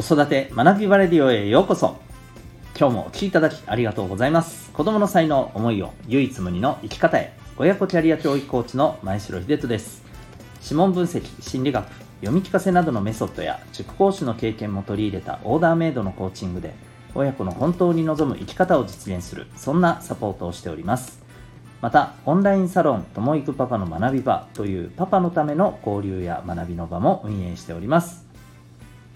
子育て学びバレディオへようこそ。今日もお聴きいただきありがとうございます。子供の才能思いを唯一無二の生き方へ。親子キャリア教育コーチの前城秀人です。指紋分析心理学読み聞かせなどのメソッドや塾講師の経験も取り入れたオーダーメイドのコーチングで親子の本当に望む生き方を実現するそんなサポートをしております。またオンラインサロンともいくパパの学び場というパパのための交流や学びの場も運営しております。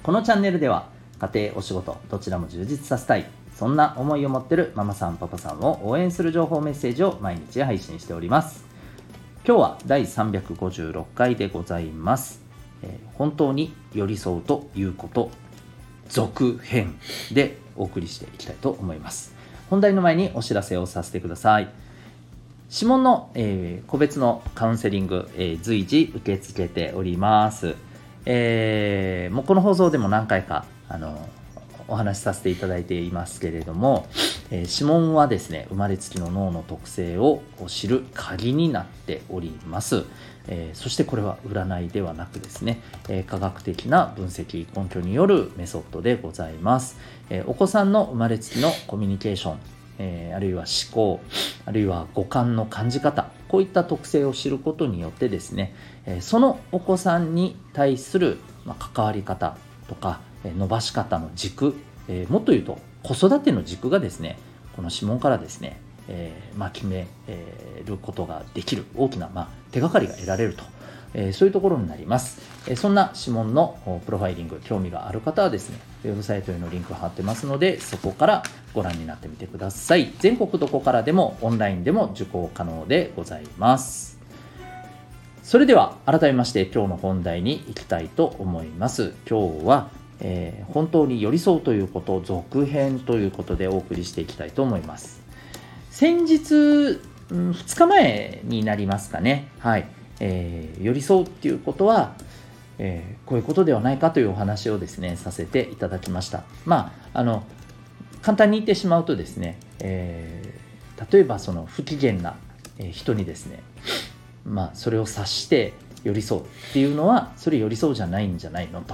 このチャンネルでは家庭お仕事どちらも充実させたいそんな思いを持ってるママさんパパさんを応援する情報メッセージを毎日配信しております。今日は第356回でございます、えー、本当に寄り添うということ続編でお送りしていきたいと思います。本題の前にお知らせをさせてください。指紋の、えー、個別のカウンセリング、えー、随時受け付けております。えー、もうこの放送でも何回かあのお話しさせていただいていますけれども、えー、指紋はですね生まれつきの脳の特性を知る鍵になっております、えー、そしてこれは占いではなくですね、えー、科学的な分析根拠によるメソッドでございます、えお子さんの生まれつきのコミュニケーションえ、あるいは思考あるいは五感の感じ方こういった特性を知ることによってですね、そのお子さんに対する、関わり方とか、伸ばし方の軸、もっと言うと子育ての軸がですねこの指紋からですね、えまあ、決めることができる大きな、ま、手がかりが得られるとえそういうところになります、えそんな指紋のプロファイリング興味がある方はですねウェブサイトへのリンク貼ってますのでそこからご覧になってみてください。全国どこからでもオンラインでも受講可能でございます。それでは改めまして今日の本題に行きたいと思います。今日は、えー、本当に寄り添うということ続編ということでお送りしていきたいと思います。先日、うん、2日前になりますかね。はい。えー、寄り添うっていうことは、えー、こういうことではないかというお話をですねさせていただきました。まああの簡単に言ってしまうとですね、えー、例えばその不機嫌な人にですねまあそれを察して寄り添うっていうのはそれ寄り添うじゃないんじゃないの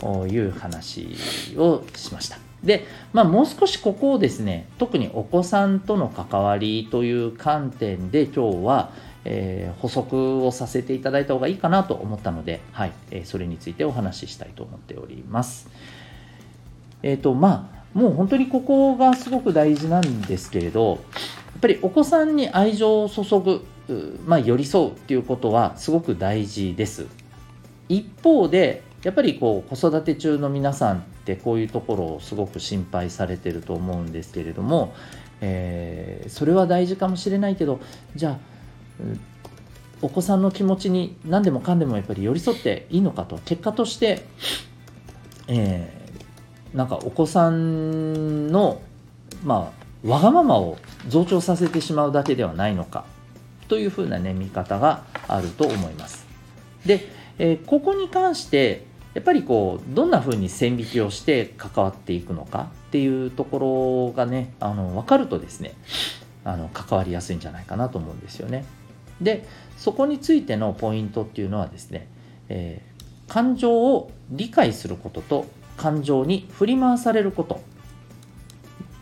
という話をしました。で、まあ、もう少しここをですね特にお子さんとの関わりという観点で今日はえー、補足をさせていただいた方がいいかなと思ったので、はいえー、それについてお話ししたいと思っております。えっ、ー、と、まあ、もう本当にここがすごく大事なんですけれど、やっぱりお子さんに愛情を注ぐ、まあ、寄り添うっていうことはすごく大事です。一方で、やっぱりこう子育て中の皆さんってこういうところをすごく心配されてると思うんですけれども、えー、それは大事かもしれないけどじゃあお子さんの気持ちに何でもかんでもやっぱり寄り添っていいのかと結果として、えー、なんかお子さんのまあわがままを増長させてしまうだけではないのかというふうなね見方があると思います。で、えー、ここに関してやっぱりこうどんなふうに線引きをして関わっていくのかっていうところがねあの分かるとですねあの関わりやすいんじゃないかなと思うんですよね。でそこについてのポイントっていうのはですね、えー、感情を理解することと感情に振り回されること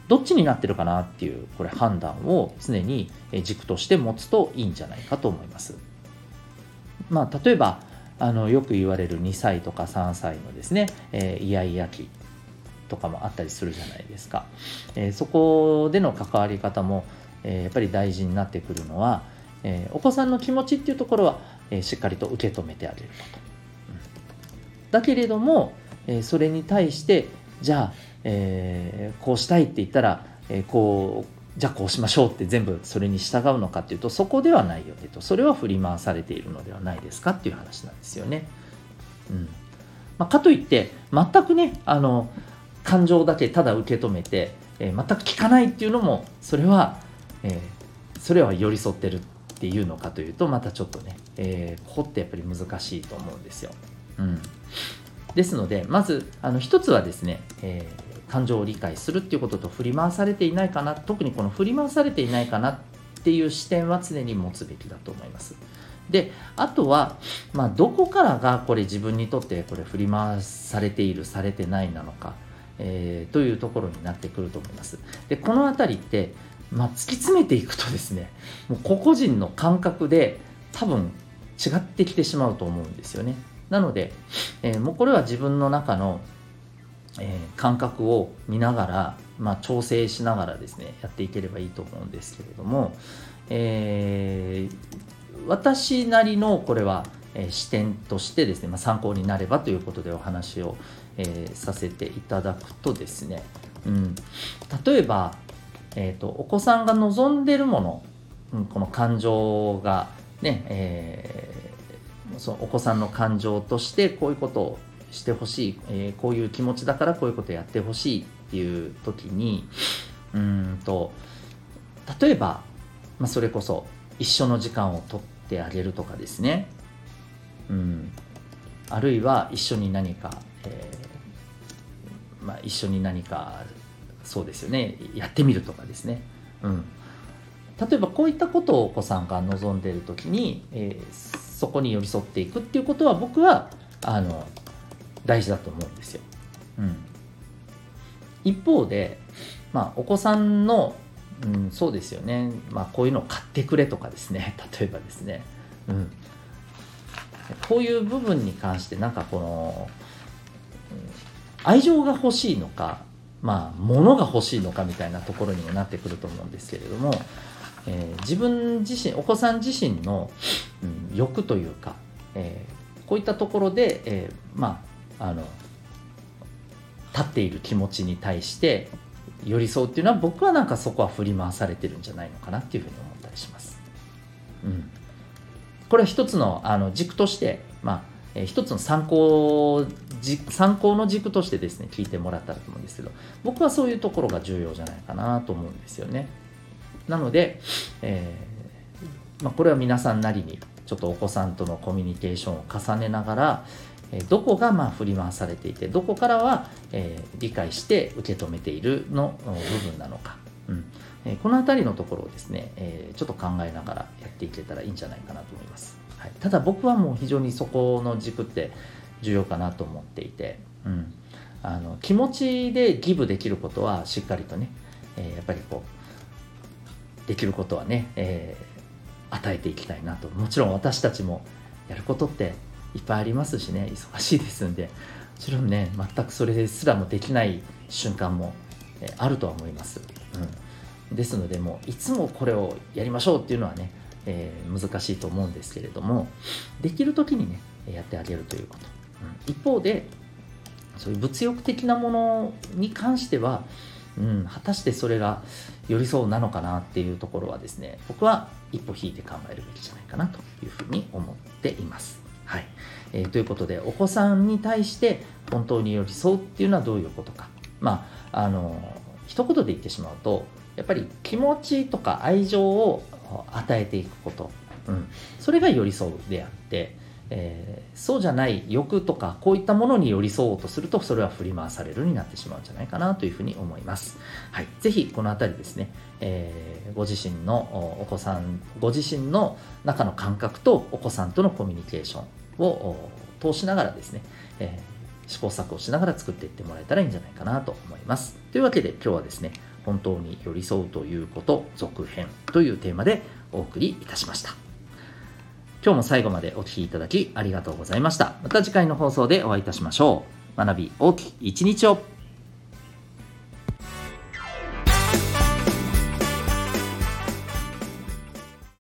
どっちになってるかなっていうこれ判断を常に軸として持つといいんじゃないかと思います。まあ、例えばあのよく言われる2歳とか3歳のですね、えー、イヤイヤ期とかもあったりするじゃないですか、えー、そこでの関わり方も、えー、やっぱり大事になってくるのはえー、お子さんの気持ちっていうところは、えー、しっかりと受け止めてあげること、だけれども、えー、それに対してじゃあ、えこうしたいって言ったら、えこうじゃあこうしましょうって全部それに従うのかっていうとそこではないよねと。それは振り回されているのではないですかっていう話なんですよね。うん。まあ、かといって全くねあの感情だけただ受け止めて、え全く聞かないっていうのもそれは、えそれは寄り添ってるっていうのかというとまたちょっとね、えー、ここってやっぱり難しいと思うんですよ。うん、ですのでまずあの一つはですね、えー、感情を理解するっていうことと振り回されていないかな特にこの振り回されていないかなっていう視点は常に持つべきだと思います。であとは、まあ、どこからがこれ自分にとってこれ振り回されているされてないなのか、えー、というところになってくると思いますでこの辺りって、まあ、突き詰めていくとですねもう個々人の感覚で多分違ってきてしまうと思うんですよね。なので、えー、もうこれは自分の中の、えー、感覚を見ながら、まあ、調整しながらですねやっていければいいと思うんですけれども、えー、私なりのこれは、えー、視点としてですね、まあ、参考になればということでお話を、えー、させていただくとですね、うん、例えば、えーと、お子さんが望んでるもの、うん、この感情がね、えー、そのお子さんの感情としてこういうことをしてほしい、えー、こういう気持ちだからこういうことやってほしいっていう時にうんと例えばまあ、それこそ一緒の時間を取ってあげるとかですね、うん、あるいは一緒に何か、えー、まあ、一緒に何かそうですよね。やってみるとかですね、うん、例えばこういったことをお子さんが望んでいる時に、えー、そこに寄り添っていくっていうことは僕はあの大事だと思うんですよ。うん、一方で、まあ、お子さんのうん、そうですよね、まあ、こういうのを買ってくれとかですね。例えばですね、うん、こういう部分に関してなんかこの、愛情が欲しいのかまあ物が欲しいのかみたいなところにもなってくると思うんですけれども、えー、自分自身お子さん自身の、うん、欲というか、えー、こういったところで、えー、まああの立っている気持ちに対して寄り添うっていうのは僕はなんかそこは振り回されてるんじゃないのかなっていうふうに思ったりします。うん、これは一つのあの軸として、まあえー、一つの参考参考の軸としてですね聞いてもらったらと思うんですけど僕はそういうところが重要じゃないかなと思うんですよね。なので、えー、まあ、これは皆さんなりにちょっとお子さんとのコミュニケーションを重ねながら、どこがま振り回されていてどこからは、え理解して受け止めているの部分なのか、うん。えこの辺りのところをですね、えちょっと考えながらやっていけたらいいんじゃないかなと思います、はい、ただ僕はもう非常にそこの軸って重要かなと思っていて、うん、あの気持ちでギブできることはしっかりとね、えやっぱりこうできることはね、えー、与えていきたいなと。もちろん私たちもやることっていっぱいありますしね忙しいですんでもちろんね全くそれですらもできない瞬間もえあるとは思います、うん、ですのでもういつもこれをやりましょうっていうのはね、えー、難しいと思うんですけれどもできる時にねやってあげるということ、一方でそういう物欲的なものに関しては、うん、果たしてそれが寄り添うなのかなっていうところはですね僕は一歩引いて考えるべきじゃないかなというふうに思っています。はい、えー、ということでお子さんに対して本当に寄り添うっていうのはどういうことか。まああの一言で言ってしまうとやっぱり気持ちとか愛情を与えていくこと、うん、それが寄り添うであってえー、そうじゃない欲とかこういったものに寄り添おうとするとそれは振り回されるになってしまうんじゃないかなというふうに思います。はい、ぜひこの辺りですね、えー、ご自身のお子さんご自身の中の感覚とお子さんとのコミュニケーションを通しながらですね、えー、試行錯誤しながら作っていってもらえたらいいんじゃないかなと思います。というわけで今日はですね本当に寄り添うということ続編というテーマでお送りいたしました。今日も最後までお聴きいただきありがとうございました。また次回の放送でお会いいたしましょう。学び大きい一日を